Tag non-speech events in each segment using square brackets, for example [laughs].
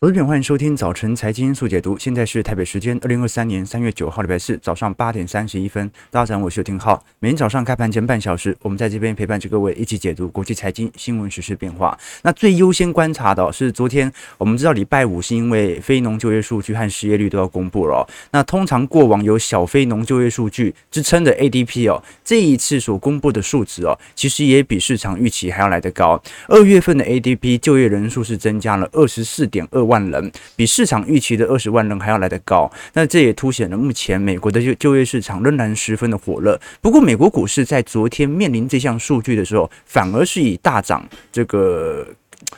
投资朋友，欢迎收听早晨财经速解读。现在是台北时间二零二三年三月九号礼拜四早上八点三十一分。大家好，我是邱廷浩。每天早上开盘前半小时，我们在这边陪伴着各位一起解读国际财经新闻、时事变化。那最优先观察的是昨天，我们知道礼拜五是因为非农就业数据和失业率都要公布了。那通常过往有小非农就业数据支撑的 ADP 哦，这一次所公布的数值哦，其实也比市场预期还要来得高。二月份的 ADP 就业人数是增加了二十四点二万人，比市场预期的二十万人还要来得高。那这也凸显了目前美国的就就业市场仍然十分的火热。不过，美国股市在昨天面临这项数据的时候，反而是以大涨这个。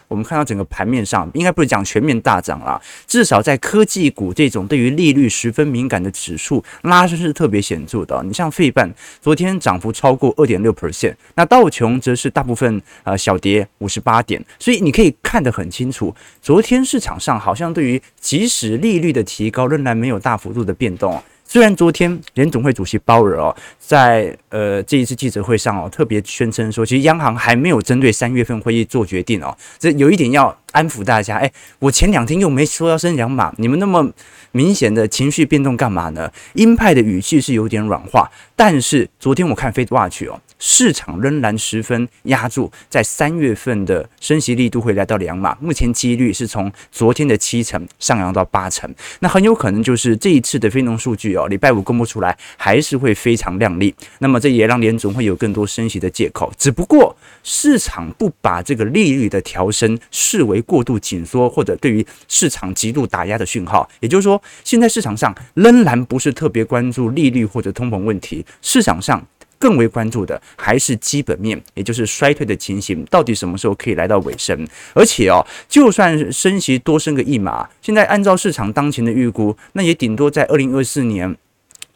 我们看到整个盘面上，应该不是讲全面大涨啦，至少在科技股这种对于利率十分敏感的指数拉升是特别显著的。你像费半昨天涨幅超过二点六 percent，那道琼则是大部分呃小跌五十八点，所以你可以看得很清楚，昨天市场上好像对于即使利率的提高仍然没有大幅度的变动。虽然昨天联总会主席鲍尔哦，在呃这一次记者会上哦，特别宣称说，其实央行还没有针对三月份会议做决定哦，这有一点要安抚大家。哎，我前两天又没说要升两码，你们那么明显的情绪变动干嘛呢？鹰派的语气是有点软化，但是昨天我看 FedWatch 哦。市场仍然十分压住，在三月份的升息力度会来到两码，目前几率是从昨天的七成上扬到八成，那很有可能就是这一次的非农数据哦，礼拜五公布出来还是会非常亮丽，那么这也让联总会有更多升息的借口，只不过市场不把这个利率的调升视为过度紧缩或者对于市场极度打压的讯号，也就是说，现在市场上仍然不是特别关注利率或者通膨问题，市场上。更为关注的还是基本面，也就是衰退的情形，到底什么时候可以来到尾声？而且哦，就算升息多升个一码，现在按照市场当前的预估，那也顶多在二零二四年。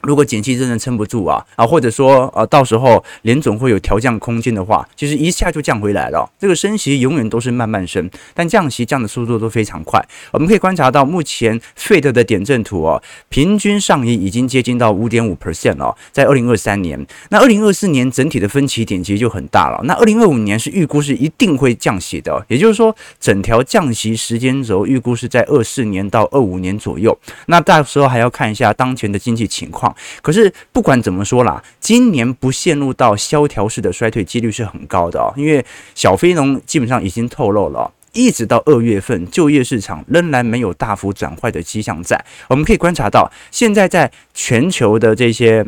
如果景气真的撑不住啊啊，或者说呃，到时候联总会有调降空间的话，其实一下就降回来了。这个升息永远都是慢慢升，但降息降的速度都非常快。我们可以观察到，目前 Fed 的点阵图哦，平均上移已经接近到五点五 percent 了，在二零二三年。那二零二四年整体的分歧点其实就很大了。那二零二五年是预估是一定会降息的，也就是说，整条降息时间轴预估是在二四年到二五年左右。那到时候还要看一下当前的经济情况。可是不管怎么说啦，今年不陷入到萧条式的衰退几率是很高的哦，因为小非农基本上已经透露了，一直到二月份就业市场仍然没有大幅转坏的迹象在。我们可以观察到，现在在全球的这些，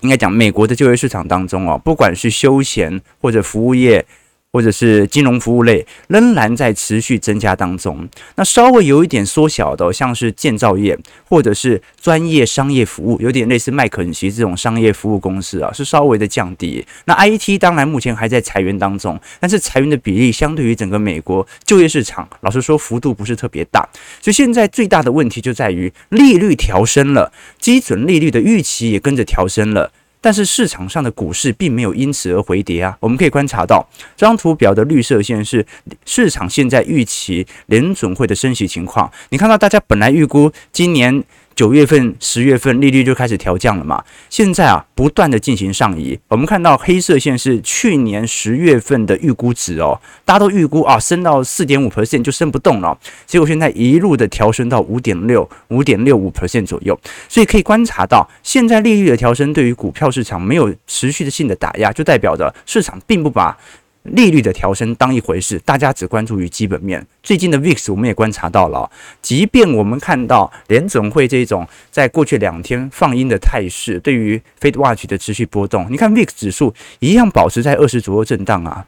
应该讲美国的就业市场当中哦，不管是休闲或者服务业。或者是金融服务类仍然在持续增加当中，那稍微有一点缩小的，像是建造业或者是专业商业服务，有点类似麦肯锡这种商业服务公司啊，是稍微的降低。那 IT 当然目前还在裁员当中，但是裁员的比例相对于整个美国就业市场，老实说幅度不是特别大。所以现在最大的问题就在于利率调升了，基准利率的预期也跟着调升了。但是市场上的股市并没有因此而回跌啊！我们可以观察到，这张图表的绿色线是市场现在预期联准会的升息情况。你看到大家本来预估今年。九月份、十月份利率就开始调降了嘛？现在啊，不断的进行上移。我们看到黑色线是去年十月份的预估值哦，大家都预估啊，升到四点五 percent 就升不动了，结果现在一路的调升到五点六、五点六五 percent 左右。所以可以观察到，现在利率的调升对于股票市场没有持续的性的打压，就代表着市场并不把。利率的调升当一回事，大家只关注于基本面。最近的 VIX 我们也观察到了，即便我们看到联总会这种在过去两天放鹰的态势，对于 FedWatch 的持续波动，你看 VIX 指数一样保持在二十左右震荡啊。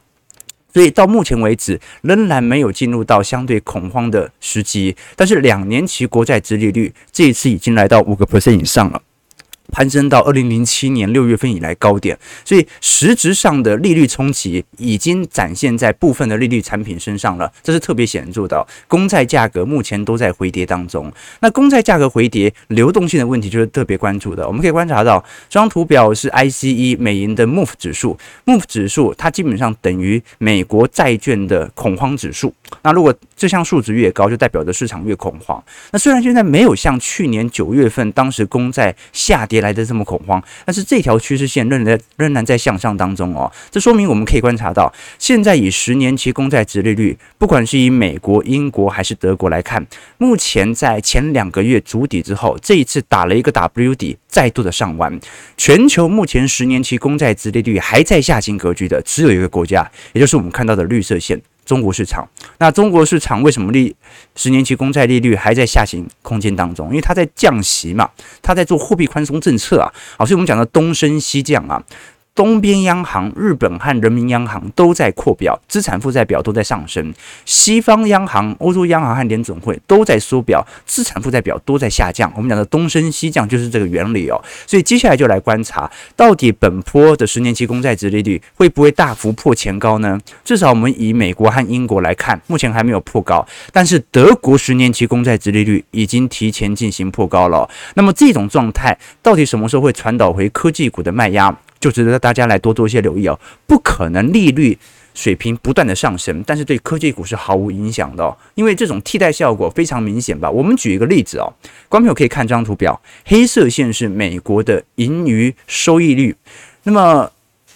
所以到目前为止，仍然没有进入到相对恐慌的时机。但是两年期国债殖利率这一次已经来到五个 percent 以上了。攀升到二零零七年六月份以来高点，所以实质上的利率冲击已经展现在部分的利率产品身上了，这是特别显著的。公债价格目前都在回跌当中，那公债价格回跌，流动性的问题就是特别关注的。我们可以观察到，这张图表是 ICE 美银的 MOVE 指数，MOVE 指数它基本上等于美国债券的恐慌指数。那如果这项数值越高，就代表着市场越恐慌。那虽然现在没有像去年九月份当时公债下跌。跌来的这么恐慌，但是这条趋势线仍然仍然在向上当中哦。这说明我们可以观察到，现在以十年期公债殖利率，不管是以美国、英国还是德国来看，目前在前两个月筑底之后，这一次打了一个 W 底，再度的上弯。全球目前十年期公债殖利率还在下行格局的，只有一个国家，也就是我们看到的绿色线。中国市场，那中国市场为什么利十年期公债利率还在下行空间当中？因为它在降息嘛，它在做货币宽松政策啊，好，所以我们讲的东升西降啊。东边央行日本和人民央行都在扩表，资产负债表都在上升；西方央行、欧洲央行和联准会都在缩表，资产负债表都在下降。我们讲的东升西降就是这个原理哦。所以接下来就来观察，到底本波的十年期公债殖利率会不会大幅破前高呢？至少我们以美国和英国来看，目前还没有破高，但是德国十年期公债殖利率已经提前进行破高了。那么这种状态到底什么时候会传导回科技股的卖压？就值得大家来多做一些留意哦，不可能利率水平不断的上升，但是对科技股是毫无影响的哦，因为这种替代效果非常明显吧。我们举一个例子哦，观众朋友可以看这张图表，黑色线是美国的盈余收益率，那么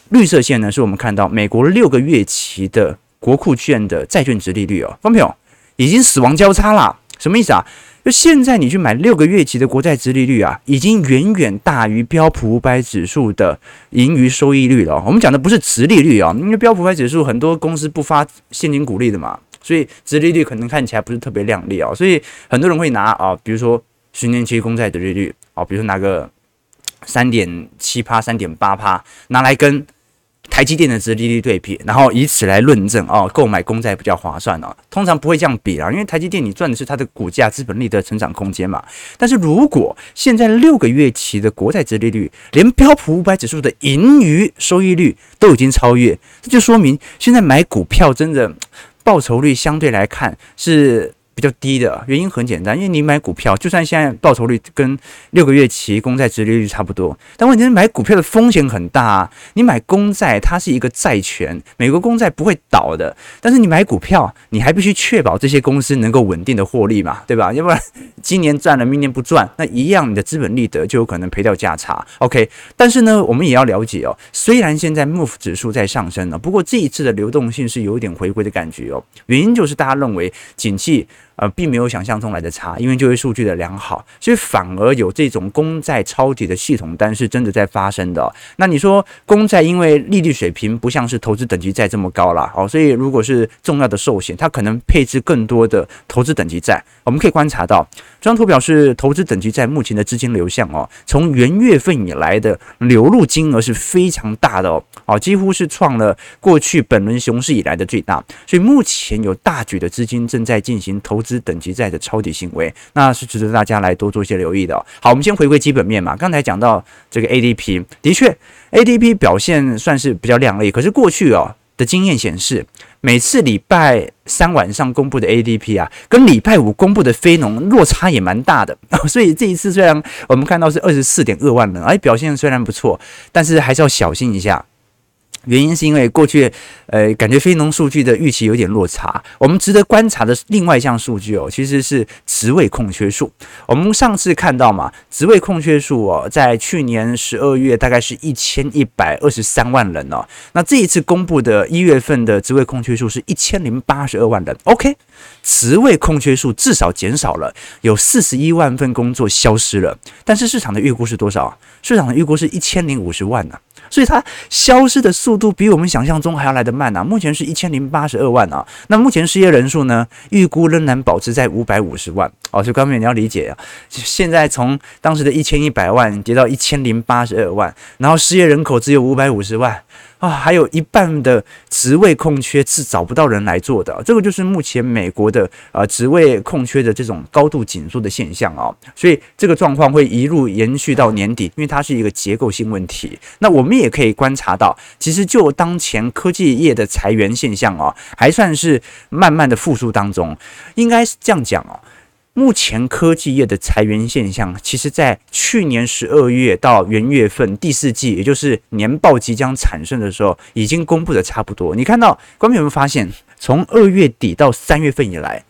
绿色线呢，是我们看到美国六个月期的国库券的债券值利率哦，观众朋友已经死亡交叉了，什么意思啊？就现在，你去买六个月期的国债殖利率啊，已经远远大于标普五百指数的盈余收益率了。我们讲的不是殖利率啊，因为标普五百指数很多公司不发现金股利的嘛，所以殖利率可能看起来不是特别亮丽啊。所以很多人会拿啊，比如说十年期公债的利率啊，比如说拿个三点七趴、三点八趴，拿来跟。台积电的殖利率对比，然后以此来论证哦，购买公债比较划算哦。通常不会这样比啊，因为台积电你赚的是它的股价、资本利得成长空间嘛。但是如果现在六个月期的国债殖利率，连标普五百指数的盈余收益率都已经超越，这就说明现在买股票真的报酬率相对来看是。比较低的原因很简单，因为你买股票，就算现在报酬率跟六个月期公债殖利率差不多，但问题是买股票的风险很大啊。你买公债，它是一个债权，美国公债不会倒的，但是你买股票，你还必须确保这些公司能够稳定的获利嘛，[laughs] 对吧？要不然今年赚了，明年不赚，那一样你的资本利得就有可能赔掉价差。OK，但是呢，我们也要了解哦，虽然现在 MOVE 指数在上升了，不过这一次的流动性是有一点回归的感觉哦，原因就是大家认为景气。呃，并没有想象中来的差，因为就业数据的良好，所以反而有这种公债抄底的系统单是真的在发生的。那你说公债因为利率水平不像是投资等级债这么高了哦，所以如果是重要的寿险，它可能配置更多的投资等级债。我们可以观察到这张图表示投资等级债目前的资金流向哦，从元月份以来的流入金额是非常大的哦，哦，几乎是创了过去本轮熊市以来的最大，所以目前有大举的资金正在进行投资。资等级债的抄底行为，那是值得大家来多做一些留意的。好，我们先回归基本面嘛。刚才讲到这个 ADP，的确，ADP 表现算是比较亮丽。可是过去哦的经验显示，每次礼拜三晚上公布的 ADP 啊，跟礼拜五公布的非农落差也蛮大的。[laughs] 所以这一次虽然我们看到是二十四点二万人，哎，表现虽然不错，但是还是要小心一下。原因是因为过去，呃，感觉非农数据的预期有点落差。我们值得观察的另外一项数据哦，其实是职位空缺数。我们上次看到嘛，职位空缺数哦，在去年十二月大概是一千一百二十三万人哦。那这一次公布的一月份的职位空缺数是一千零八十二万人。OK，职位空缺数至少减少了，有四十一万份工作消失了。但是市场的预估是多少啊？市场的预估是一千零五十万呢。所以它消失的速度比我们想象中还要来得慢呐！目前是一千零八十二万啊，那目前失业人数呢？预估仍然保持在五百五十万哦。所以各位你要理解啊，现在从当时的一千一百万跌到一千零八十二万，然后失业人口只有五百五十万。啊，还有一半的职位空缺是找不到人来做的，这个就是目前美国的呃职位空缺的这种高度紧缩的现象啊，所以这个状况会一路延续到年底，因为它是一个结构性问题。那我们也可以观察到，其实就当前科技业的裁员现象啊，还算是慢慢的复苏当中，应该是这样讲哦。目前科技业的裁员现象，其实在去年十二月到元月份第四季，也就是年报即将产生的时候，已经公布的差不多。你看到，观众有没有发现，从二月底到三月份以来，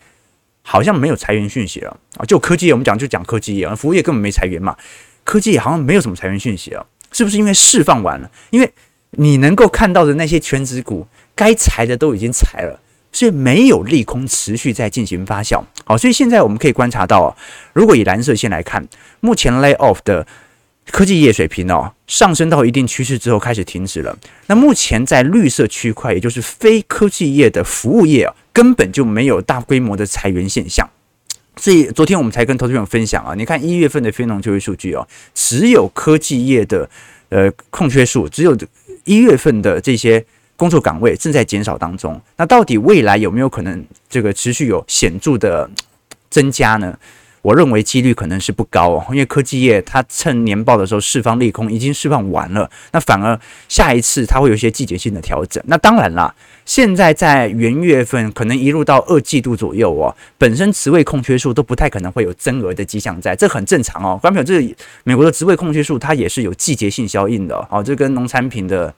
好像没有裁员讯息了啊？就科技业，我们讲就讲科技业，服务业根本没裁员嘛。科技业好像没有什么裁员讯息啊，是不是因为释放完了？因为你能够看到的那些全职股，该裁的都已经裁了，所以没有利空持续在进行发酵。好，所以现在我们可以观察到，如果以蓝色线来看，目前 lay off 的科技业水平哦，上升到一定趋势之后开始停止了。那目前在绿色区块，也就是非科技业的服务业啊，根本就没有大规模的裁员现象。所以昨天我们才跟投资朋友分享啊，你看一月份的非农就业数据哦，只有科技业的呃空缺数，只有一月份的这些工作岗位正在减少当中。那到底未来有没有可能这个持续有显著的增加呢？我认为几率可能是不高哦，因为科技业它趁年报的时候释放利空已经释放完了，那反而下一次它会有一些季节性的调整。那当然啦，现在在元月份可能一路到二季度左右哦，本身职位空缺数都不太可能会有增额的迹象在，这很正常哦。关朋友，这美国的职位空缺数它也是有季节性效应的哦，这跟农产品的。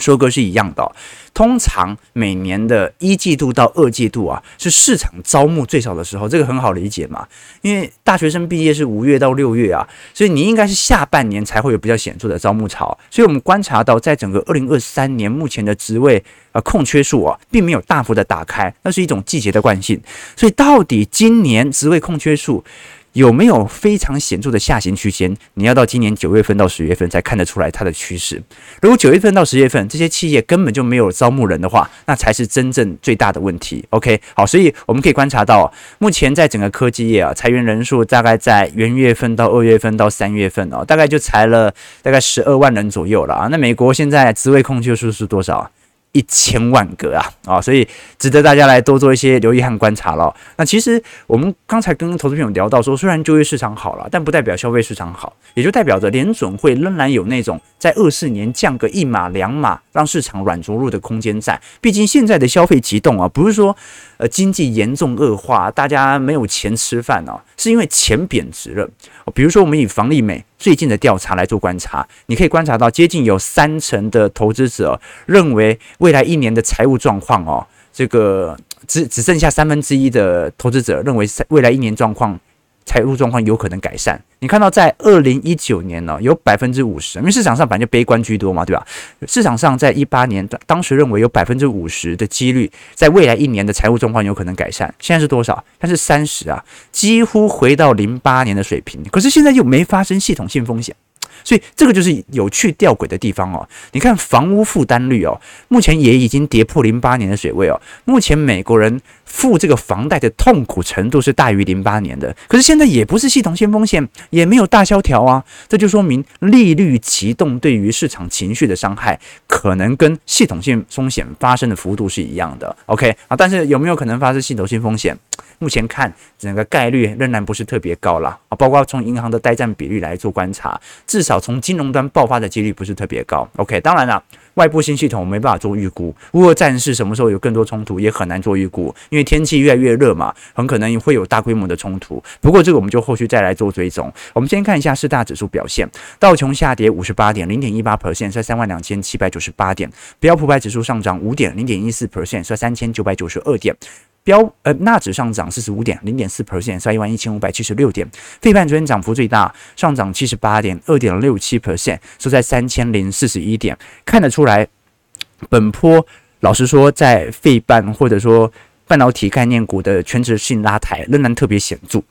收割是一样的，通常每年的一季度到二季度啊，是市场招募最少的时候，这个很好理解嘛，因为大学生毕业是五月到六月啊，所以你应该是下半年才会有比较显著的招募潮，所以我们观察到，在整个二零二三年目前的职位啊空缺数啊，并没有大幅的打开，那是一种季节的惯性，所以到底今年职位空缺数，有没有非常显著的下行区间？你要到今年九月份到十月份才看得出来它的趋势。如果九月份到十月份这些企业根本就没有招募人的话，那才是真正最大的问题。OK，好，所以我们可以观察到，目前在整个科技业啊，裁员人数大概在元月份到二月份到三月份哦，大概就裁了大概十二万人左右了啊。那美国现在职位空缺数是多少？一千万个啊啊，所以值得大家来多做一些留意和观察了。那其实我们刚才跟投资朋友聊到说，虽然就业市场好了，但不代表消费市场好，也就代表着联准会仍然有那种在二四年降个一码两码，让市场软着陆的空间在。毕竟现在的消费急动啊，不是说呃经济严重恶化，大家没有钱吃饭啊，是因为钱贬值了。比如说我们以房利美最近的调查来做观察，你可以观察到，接近有三成的投资者认为未来一年的财务状况哦，这个只只剩下三分之一的投资者认为未来一年状况。财务状况有可能改善。你看到在二零一九年呢，有百分之五十，因为市场上本来就悲观居多嘛，对吧？市场上在一八年当当时认为有百分之五十的几率，在未来一年的财务状况有可能改善。现在是多少？它是三十啊，几乎回到零八年的水平。可是现在又没发生系统性风险。所以这个就是有趣吊诡的地方哦。你看房屋负担率哦，目前也已经跌破零八年的水位哦。目前美国人付这个房贷的痛苦程度是大于零八年的，可是现在也不是系统性风险，也没有大萧条啊。这就说明利率急动对于市场情绪的伤害，可能跟系统性风险发生的幅度是一样的。OK 啊，但是有没有可能发生系统性风险？目前看整个概率仍然不是特别高了啊，包括从银行的呆账比率来做观察，至少从金融端爆发的几率不是特别高。OK，当然了，外部新系统没办法做预估，乌俄战事什么时候有更多冲突也很难做预估，因为天气越来越热嘛，很可能会有大规模的冲突。不过这个我们就后续再来做追踪。我们先看一下四大指数表现，道琼下跌五十八点，零点一八 percent，在三万两千七百九十八点；标普百指数上涨五点，零点一四 percent，在三千九百九十二点。标呃纳指上涨四十五点零点四 percent，在一万一千五百七十六点。费半昨天涨幅最大，上涨七十八点二点六七 percent，收在三千零四十一点。看得出来，本波老实说，在费半或者说半导体概念股的全值性拉抬仍然特别显著。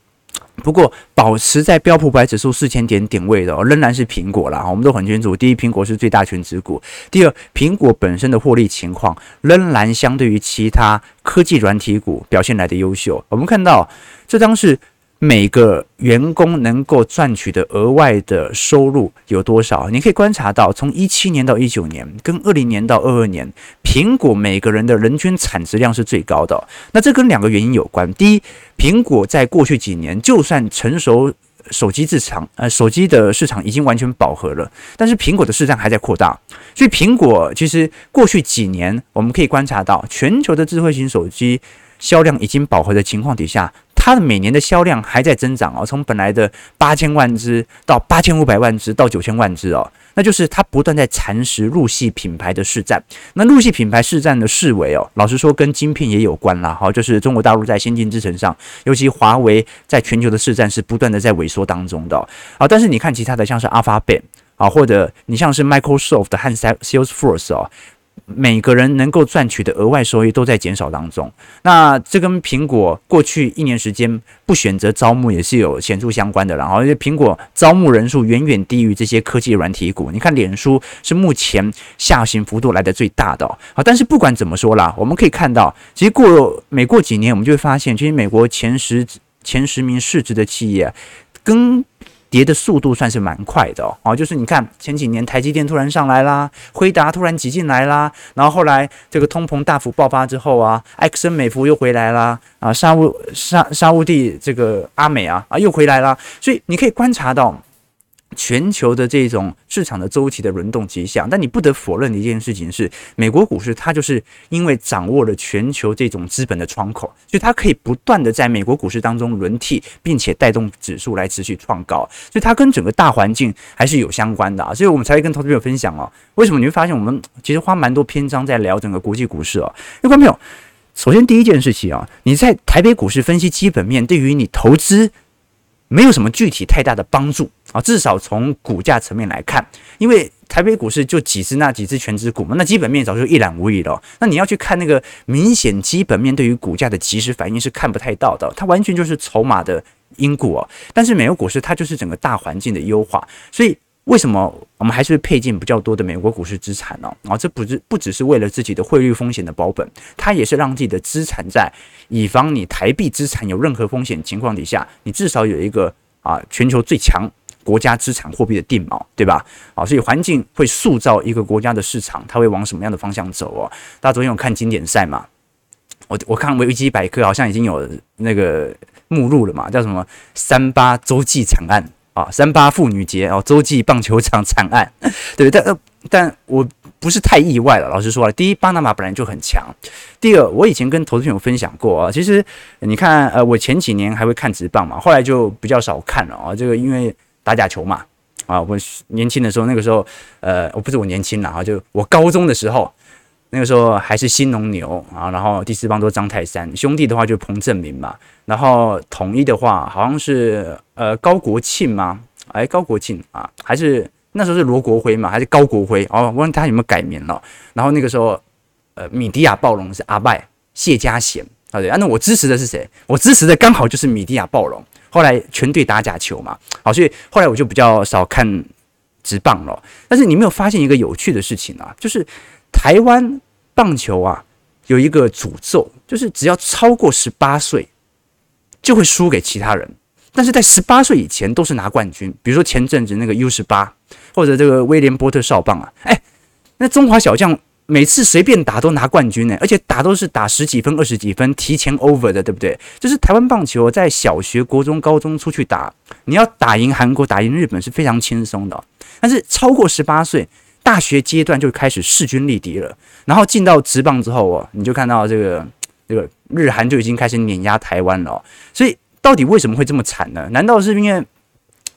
不过，保持在标普百指数四千点点位的，仍然是苹果啦。我们都很清楚，第一，苹果是最大权值股；第二，苹果本身的获利情况仍然相对于其他科技软体股表现来的优秀。我们看到，这张是。每个员工能够赚取的额外的收入有多少？你可以观察到，从一七年到一九年，跟二零年到二二年，苹果每个人的人均产值量是最高的。那这跟两个原因有关。第一，苹果在过去几年，就算成熟手机市场，呃，手机的市场已经完全饱和了，但是苹果的市占还在扩大。所以，苹果其实过去几年，我们可以观察到，全球的智慧型手机销量已经饱和的情况底下。它的每年的销量还在增长哦，从本来的八千万只到八千五百万只到九千万只哦，那就是它不断在蚕食入系品牌的市占。那入系品牌市占的式微哦，老实说跟晶片也有关啦。好，就是中国大陆在先进制程上，尤其华为在全球的市占是不断的在萎缩当中的。好，但是你看其他的像是 Alphabet 啊，或者你像是 Microsoft 和 Salesforce 哦。每个人能够赚取的额外收益都在减少当中，那这跟苹果过去一年时间不选择招募也是有显著相关的。然后，因为苹果招募人数远远低于这些科技软体股。你看，脸书是目前下行幅度来的最大的。好，但是不管怎么说啦，我们可以看到，其实过每过几年，我们就会发现，其实美国前十前十名市值的企业跟跌的速度算是蛮快的哦，就是你看前几年台积电突然上来啦，辉达突然挤进来啦，然后后来这个通膨大幅爆发之后啊，埃克森美孚又回来啦，啊沙乌沙沙乌地这个阿美啊啊又回来啦，所以你可以观察到。全球的这种市场的周期的轮动迹象，但你不得否认的一件事情是，美国股市它就是因为掌握了全球这种资本的窗口，所以它可以不断的在美国股市当中轮替，并且带动指数来持续创高，所以它跟整个大环境还是有相关的啊，所以我们才会跟投资朋友分享哦。为什么你会发现我们其实花蛮多篇章在聊整个国际股市哦？因为观众朋友，首先第一件事情啊，你在台北股市分析基本面，对于你投资。没有什么具体太大的帮助啊，至少从股价层面来看，因为台北股市就几只那几只权值股嘛，那基本面早就一览无遗了。那你要去看那个明显基本面对于股价的即时反应是看不太到的，它完全就是筹码的因果。但是美国股市它就是整个大环境的优化，所以。为什么我们还是配进比较多的美国股市资产呢？啊，这不是不只是为了自己的汇率风险的保本，它也是让自己的资产在以防你台币资产有任何风险情况底下，你至少有一个啊全球最强国家资产货币的定锚，对吧？啊，所以环境会塑造一个国家的市场，它会往什么样的方向走哦？大家昨天有看经典赛嘛？我我看维基百科好像已经有那个目录了嘛，叫什么三八洲际惨案。啊，三八妇女节哦，洲际棒球场惨案，[laughs] 对，但，但我不是太意外了。老实说了，第一，巴拿马本来就很强；第二，我以前跟投资朋友分享过啊，其实你看，呃，我前几年还会看直棒嘛，后来就比较少看了啊。这个因为打假球嘛，啊，我年轻的时候，那个时候，呃，我不是我年轻了啊，就我高中的时候。那个时候还是新农牛啊，然后第四棒都张泰山，兄弟的话就彭政闵嘛，然后统一的话好像是呃高国庆吗？哎，高国庆啊，还是那时候是罗国辉嘛，还是高国辉？哦，我问他有没有改名了。然后那个时候呃米迪亚暴龙是阿拜谢家贤啊，对啊，那我支持的是谁？我支持的刚好就是米迪亚暴龙。后来全队打假球嘛，好，所以后来我就比较少看职棒了。但是你没有发现一个有趣的事情啊，就是。台湾棒球啊，有一个诅咒，就是只要超过十八岁，就会输给其他人。但是在十八岁以前都是拿冠军。比如说前阵子那个 U 十八，或者这个威廉波特少棒啊，哎，那中华小将每次随便打都拿冠军呢，而且打都是打十几分、二十几分，提前 over 的，对不对？就是台湾棒球在小学、国中、高中出去打，你要打赢韩国、打赢日本是非常轻松的。但是超过十八岁。大学阶段就开始势均力敌了，然后进到职棒之后哦，你就看到这个这个日韩就已经开始碾压台湾了。所以到底为什么会这么惨呢？难道是因为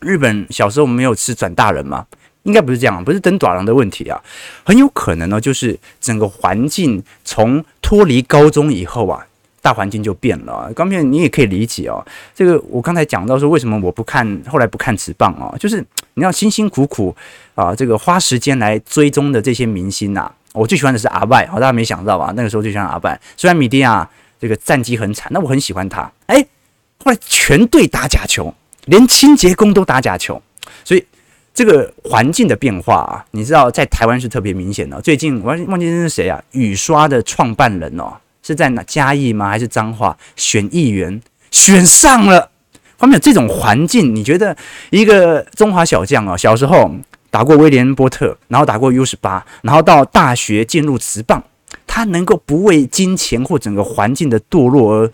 日本小时候没有吃转大人吗？应该不是这样，不是登短郎的问题啊，很有可能呢，就是整个环境从脱离高中以后啊。大环境就变了，刚才你也可以理解哦。这个我刚才讲到说，为什么我不看，后来不看职棒哦，就是你要辛辛苦苦啊，这个花时间来追踪的这些明星呐，我最喜欢的是阿拜，大家没想到吧？那个时候最喜欢阿拜，虽然米迪亚这个战绩很惨，那我很喜欢他。哎，后来全队打假球，连清洁工都打假球，所以这个环境的变化啊，你知道在台湾是特别明显的。最近我忘记那是谁啊？雨刷的创办人哦。是在哪嘉义吗？还是彰化选议员选上了？后面有这种环境，你觉得一个中华小将啊，小时候打过威廉波特，然后打过 U 十八，然后到大学进入职棒，他能够不为金钱或整个环境的堕落而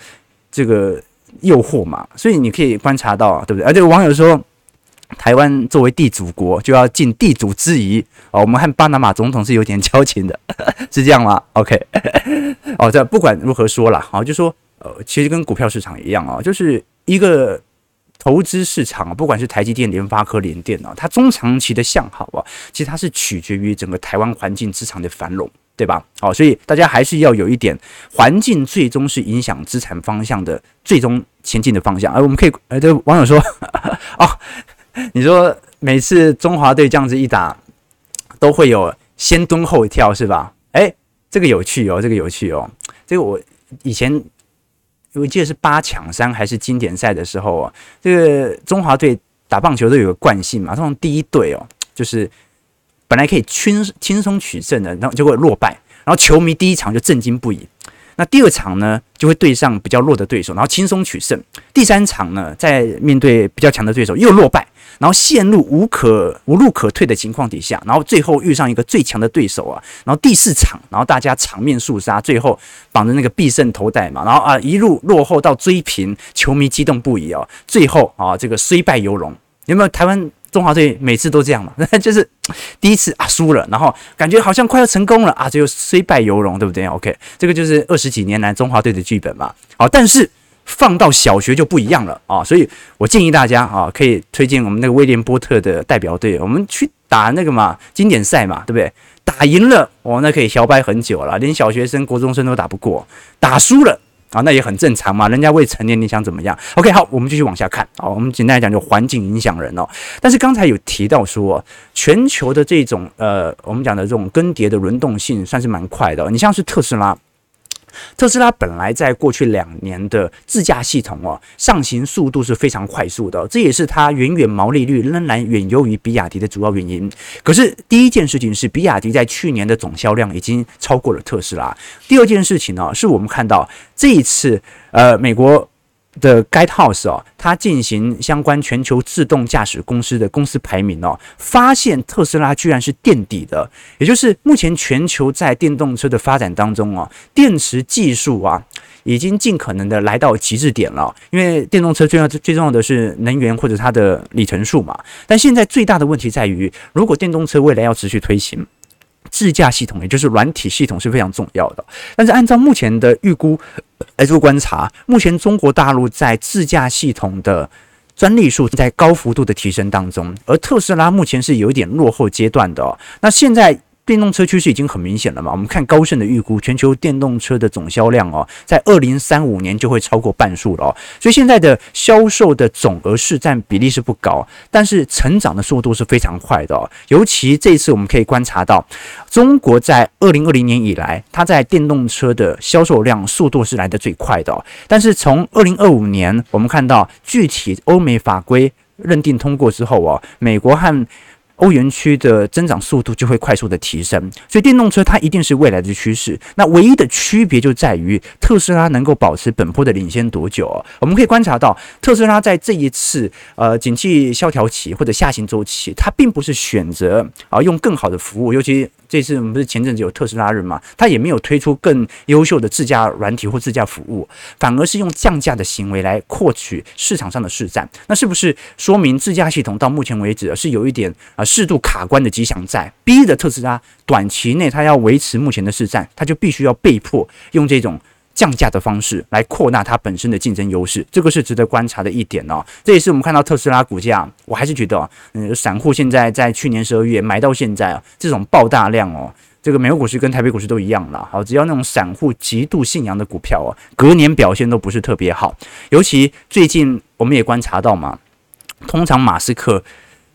这个诱惑吗？所以你可以观察到，对不对？而这个网友说。台湾作为地主国，就要尽地主之谊哦。我们和巴拿马总统是有点交情的，[laughs] 是这样吗？OK，哦，这不管如何说啦，好，就说呃，其实跟股票市场一样啊，就是一个投资市场，不管是台积电、联发科、联电啊，它中长期的向好啊，其实它是取决于整个台湾环境资产的繁荣，对吧？好，所以大家还是要有一点环境，最终是影响资产方向的最终前进的方向。而我们可以，呃，这网友说，[laughs] 哦，[laughs] 你说每次中华队这样子一打，都会有先蹲后跳，是吧？哎，这个有趣哦，这个有趣哦，这个我以前。我记得是八强赛还是经典赛的时候啊，这个中华队打棒球都有个惯性嘛，通常第一队哦，就是本来可以轻轻松取胜的，然后结果落败，然后球迷第一场就震惊不已。那第二场呢，就会对上比较弱的对手，然后轻松取胜。第三场呢，在面对比较强的对手又落败，然后陷入无可无路可退的情况底下，然后最后遇上一个最强的对手啊，然后第四场，然后大家场面肃杀，最后绑着那个必胜头带嘛，然后啊一路落后到追平，球迷激动不已哦，最后啊这个虽败犹荣，有没有台湾？中华队每次都这样嘛，那 [laughs] 就是第一次啊输了，然后感觉好像快要成功了啊，就虽败犹荣，对不对？OK，这个就是二十几年来中华队的剧本嘛。好，但是放到小学就不一样了啊，所以我建议大家啊，可以推荐我们那个威廉波特的代表队，我们去打那个嘛经典赛嘛，对不对？打赢了哦，那可以摇摆很久了，连小学生、国中生都打不过，打输了。啊，那也很正常嘛，人家未成年，你想怎么样？OK，好，我们继续往下看。好，我们简单来讲，就环境影响人哦。但是刚才有提到说，全球的这种呃，我们讲的这种更迭的轮动性算是蛮快的。你像是特斯拉。特斯拉本来在过去两年的自驾系统哦，上行速度是非常快速的，这也是它远远毛利率仍然远优于比亚迪的主要原因。可是第一件事情是，比亚迪在去年的总销量已经超过了特斯拉。第二件事情呢，是我们看到这一次，呃，美国。的 Guidehouse 哦，它进行相关全球自动驾驶公司的公司排名哦，发现特斯拉居然是垫底的，也就是目前全球在电动车的发展当中哦，电池技术啊，已经尽可能的来到极致点了，因为电动车最要最重要的是能源或者它的里程数嘛，但现在最大的问题在于，如果电动车未来要持续推行。自驾系统，也就是软体系统是非常重要的。但是按照目前的预估来做观察，目前中国大陆在自驾系统的专利数在高幅度的提升当中，而特斯拉目前是有一点落后阶段的。那现在。电动车趋势已经很明显了嘛？我们看高盛的预估，全球电动车的总销量哦，在二零三五年就会超过半数了哦。所以现在的销售的总额市占比例是不高，但是成长的速度是非常快的。尤其这次我们可以观察到，中国在二零二零年以来，它在电动车的销售量速度是来得最快的。但是从二零二五年，我们看到具体欧美法规认定通过之后哦，美国和欧元区的增长速度就会快速的提升，所以电动车它一定是未来的趋势。那唯一的区别就在于特斯拉能够保持本波的领先多久？我们可以观察到，特斯拉在这一次呃景气萧条期或者下行周期，它并不是选择啊用更好的服务，尤其。这次我们不是前阵子有特斯拉日嘛？它也没有推出更优秀的自驾软体或自驾服务，反而是用降价的行为来获取市场上的市占。那是不是说明自驾系统到目前为止是有一点啊适度卡关的迹象在，逼着特斯拉短期内它要维持目前的市占，它就必须要被迫用这种。降价的方式来扩大它本身的竞争优势，这个是值得观察的一点哦。这也是我们看到特斯拉股价，我还是觉得，嗯，散户现在在去年十二月买到现在啊，这种爆大量哦，这个美国股市跟台北股市都一样了。好，只要那种散户极度信仰的股票哦，隔年表现都不是特别好。尤其最近我们也观察到嘛，通常马斯克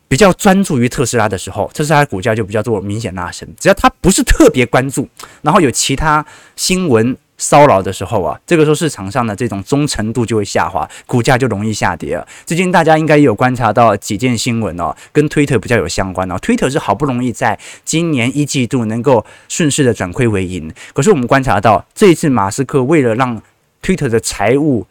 比较专注于特斯拉的时候，特斯拉股价就比较做明显拉升。只要他不是特别关注，然后有其他新闻。骚扰的时候啊，这个时候市场上的这种忠诚度就会下滑，股价就容易下跌了。最近大家应该也有观察到几件新闻哦，跟推特比较有相关哦。推特是好不容易在今年一季度能够顺势的转亏为盈，可是我们观察到这一次马斯克为了让推特的财务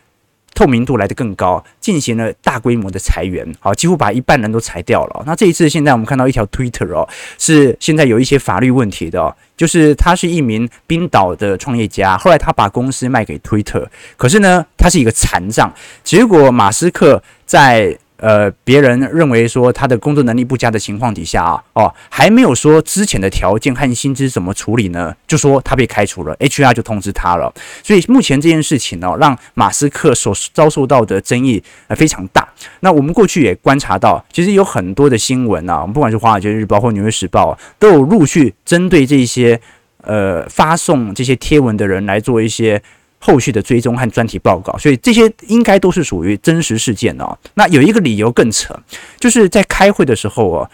透明度来得更高，进行了大规模的裁员，好，几乎把一半人都裁掉了。那这一次现在我们看到一条推特哦，是现在有一些法律问题的。就是他是一名冰岛的创业家，后来他把公司卖给推特，可是呢，他是一个残障。结果马斯克在呃别人认为说他的工作能力不佳的情况底下啊，哦，还没有说之前的条件和薪资怎么处理呢？就说他被开除了，HR 就通知他了。所以目前这件事情呢，让马斯克所遭受到的争议呃非常大。那我们过去也观察到，其实有很多的新闻啊，我们不管是华尔街日报或纽约时报，都有陆续针对这些呃发送这些贴文的人来做一些。后续的追踪和专题报告，所以这些应该都是属于真实事件哦。那有一个理由更扯，就是在开会的时候哦，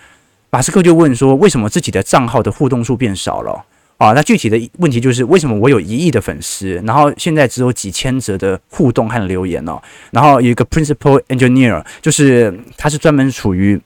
马斯克就问说，为什么自己的账号的互动数变少了啊？那具体的问题就是，为什么我有一亿的粉丝，然后现在只有几千则的互动和留言哦？然后有一个 principal engineer，就是他是专门处于。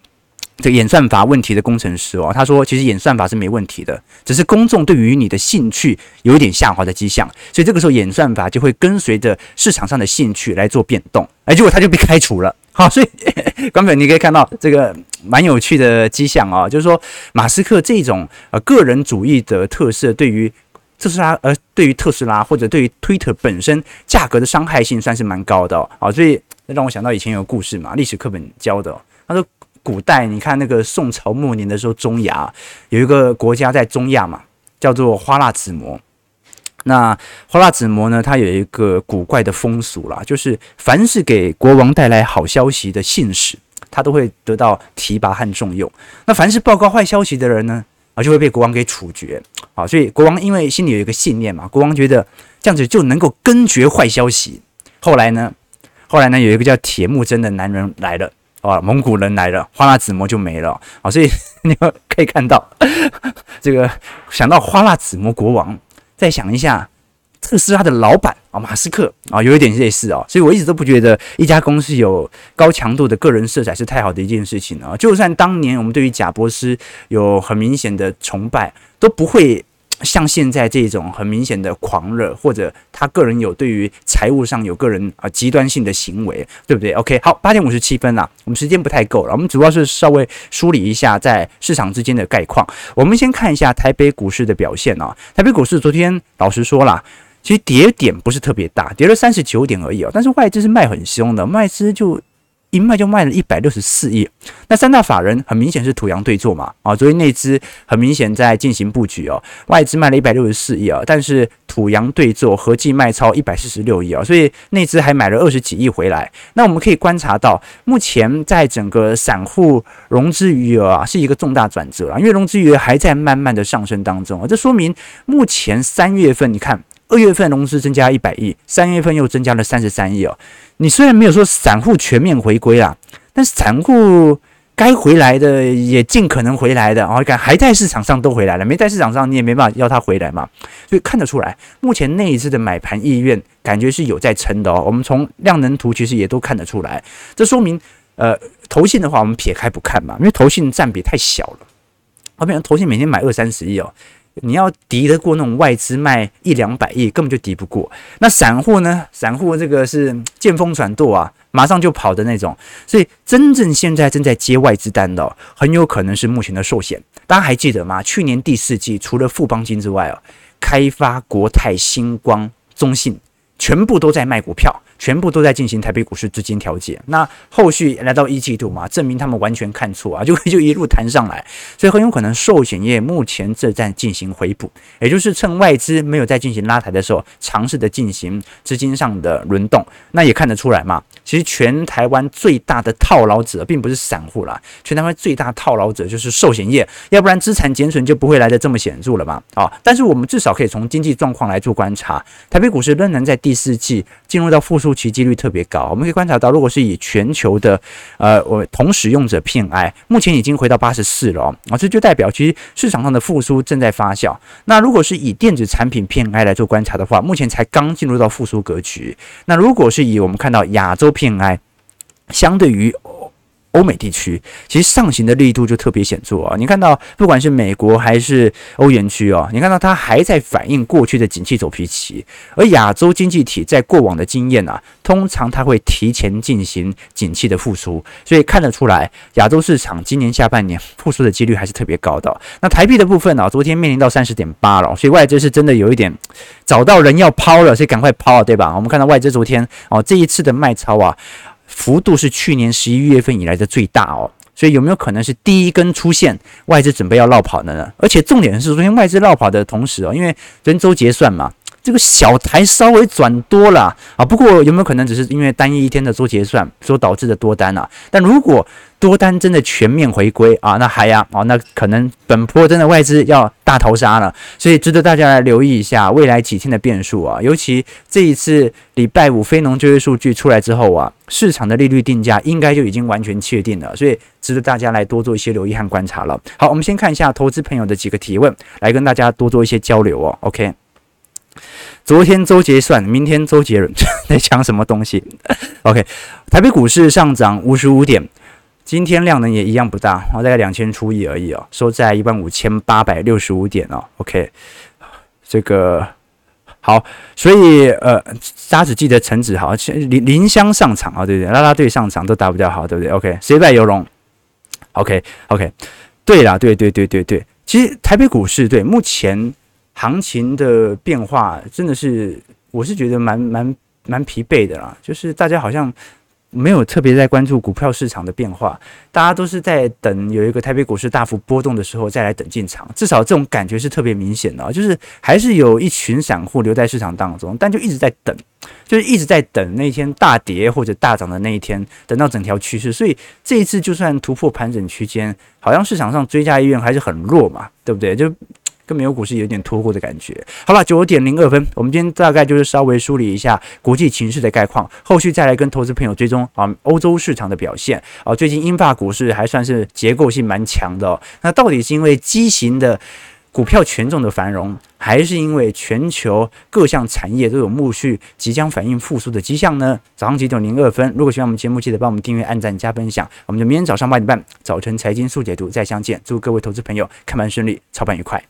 这个演算法问题的工程师哦，他说其实演算法是没问题的，只是公众对于你的兴趣有一点下滑的迹象，所以这个时候演算法就会跟随着市场上的兴趣来做变动，哎，结果他就被开除了。好，所以 [laughs] 观众你可以看到这个蛮有趣的迹象啊，就是说马斯克这种呃个人主义的特色，对于特斯拉呃对于特斯拉或者对于 Twitter 本身价格的伤害性算是蛮高的哦。所以让我想到以前有个故事嘛，历史课本教的，他说。古代，你看那个宋朝末年的时候，中亚有一个国家在中亚嘛，叫做花剌子模。那花剌子模呢，它有一个古怪的风俗啦，就是凡是给国王带来好消息的信使，他都会得到提拔和重用。那凡是报告坏消息的人呢，啊，就会被国王给处决。啊，所以国王因为心里有一个信念嘛，国王觉得这样子就能够根绝坏消息。后来呢，后来呢，有一个叫铁木真的男人来了。啊，蒙古人来了，花剌子模就没了啊！所以 [laughs] 你们可以看到，这个想到花剌子模国王，再想一下特斯拉的老板啊，马斯克啊，有一点类似啊。所以我一直都不觉得一家公司有高强度的个人色彩是太好的一件事情啊。就算当年我们对于贾伯斯有很明显的崇拜，都不会。像现在这种很明显的狂热，或者他个人有对于财务上有个人啊极端性的行为，对不对？OK，好，八点五十七分了，我们时间不太够了，我们主要是稍微梳理一下在市场之间的概况。我们先看一下台北股市的表现啊，台北股市昨天老实说啦，其实跌点不是特别大，跌了三十九点而已哦，但是外资是卖很凶的，外资就。一卖就卖了一百六十四亿，那三大法人很明显是土洋对做嘛，啊，所以内资很明显在进行布局哦，外资卖了一百六十四亿啊，但是土洋对做合计卖超一百四十六亿啊，所以内资还买了二十几亿回来。那我们可以观察到，目前在整个散户融资余额啊是一个重大转折啊，因为融资余额还在慢慢的上升当中啊，这说明目前三月份你看。二月份融资增加一百亿，三月份又增加了三十三亿哦。你虽然没有说散户全面回归啦，但是散户该回来的也尽可能回来的哦。你看还在市场上都回来了，没在市场上你也没办法要他回来嘛。所以看得出来，目前内资的买盘意愿感觉是有在撑的哦。我们从量能图其实也都看得出来，这说明呃，投信的话我们撇开不看嘛，因为投信占比太小了。好比投信每天买二三十亿哦。你要敌得过那种外资卖一两百亿，根本就敌不过。那散户呢？散户这个是见风转舵啊，马上就跑的那种。所以真正现在正在接外资单的，很有可能是目前的寿险。大家还记得吗？去年第四季除了富邦金之外哦，开发、国泰、星光、中信全部都在卖股票。全部都在进行台北股市资金调节，那后续来到一季度嘛，证明他们完全看错啊，[laughs] 就就一路弹上来，所以很有可能寿险业目前正在进行回补，也就是趁外资没有在进行拉抬的时候，尝试的进行资金上的轮动。那也看得出来嘛，其实全台湾最大的套牢者并不是散户啦，全台湾最大套牢者就是寿险业，要不然资产减损就不会来得这么显著了嘛。啊，但是我们至少可以从经济状况来做观察，台北股市仍然在第四季进入到复苏。其几率特别高，我们可以观察到，如果是以全球的呃我同使用者 PMI，目前已经回到八十四了啊，这就代表其实市场上的复苏正在发酵。那如果是以电子产品 PMI 来做观察的话，目前才刚进入到复苏格局。那如果是以我们看到亚洲 PMI，相对于欧美地区其实上行的力度就特别显著啊！你看到不管是美国还是欧元区哦，你看到它还在反映过去的景气走皮期，而亚洲经济体在过往的经验啊，通常它会提前进行景气的复苏，所以看得出来亚洲市场今年下半年复苏的几率还是特别高的。那台币的部分呢，昨天面临到三十点八了，所以外资是真的有一点找到人要抛了，所以赶快抛了，对吧？我们看到外资昨天哦这一次的卖超啊。幅度是去年十一月份以来的最大哦。所以有没有可能是第一根出现外资准备要绕跑的呢？而且重点是昨天外资绕跑的同时哦，因为人周结算嘛。这个小台稍微转多了啊，不过有没有可能只是因为单一一天的做结算所导致的多单啊？但如果多单真的全面回归啊，那还呀啊，那可能本波真的外资要大逃杀了，所以值得大家来留意一下未来几天的变数啊。尤其这一次礼拜五非农就业数据出来之后啊，市场的利率定价应该就已经完全确定了，所以值得大家来多做一些留意和观察了。好，我们先看一下投资朋友的几个提问，来跟大家多做一些交流哦。OK。昨天周结算，明天周杰伦 [laughs] 在讲什么东西？[laughs] OK，台北股市上涨五十五点，今天量能也一样不大，哦大概两千出亿而已哦，收在一万五千八百六十五点哦。OK，这个好，所以呃，大家只记得陈子豪、林林香上场啊，对不对？啦啦队上场都打不掉好，对不对？OK，谁败犹荣？OK OK，对啦，对对对对对，其实台北股市对目前。行情的变化真的是，我是觉得蛮蛮蛮疲惫的啦。就是大家好像没有特别在关注股票市场的变化，大家都是在等有一个台北股市大幅波动的时候再来等进场。至少这种感觉是特别明显的，就是还是有一群散户留在市场当中，但就一直在等，就是一直在等那天大跌或者大涨的那一天，等到整条趋势。所以这一次就算突破盘整区间，好像市场上追加意愿还是很弱嘛，对不对？就。跟美国股市有点脱钩的感觉。好了，九点零二分，我们今天大概就是稍微梳理一下国际情势的概况，后续再来跟投资朋友追踪啊欧洲市场的表现啊。最近英法股市还算是结构性蛮强的哦。那到底是因为畸形的股票权重的繁荣，还是因为全球各项产业都有陆续即将反映复苏的迹象呢？早上九点零二分，如果喜欢我们节目，记得帮我们订阅、按赞、加分享。我们就明天早上八点半早晨财经速解读再相见。祝各位投资朋友看盘顺利，操盘愉快。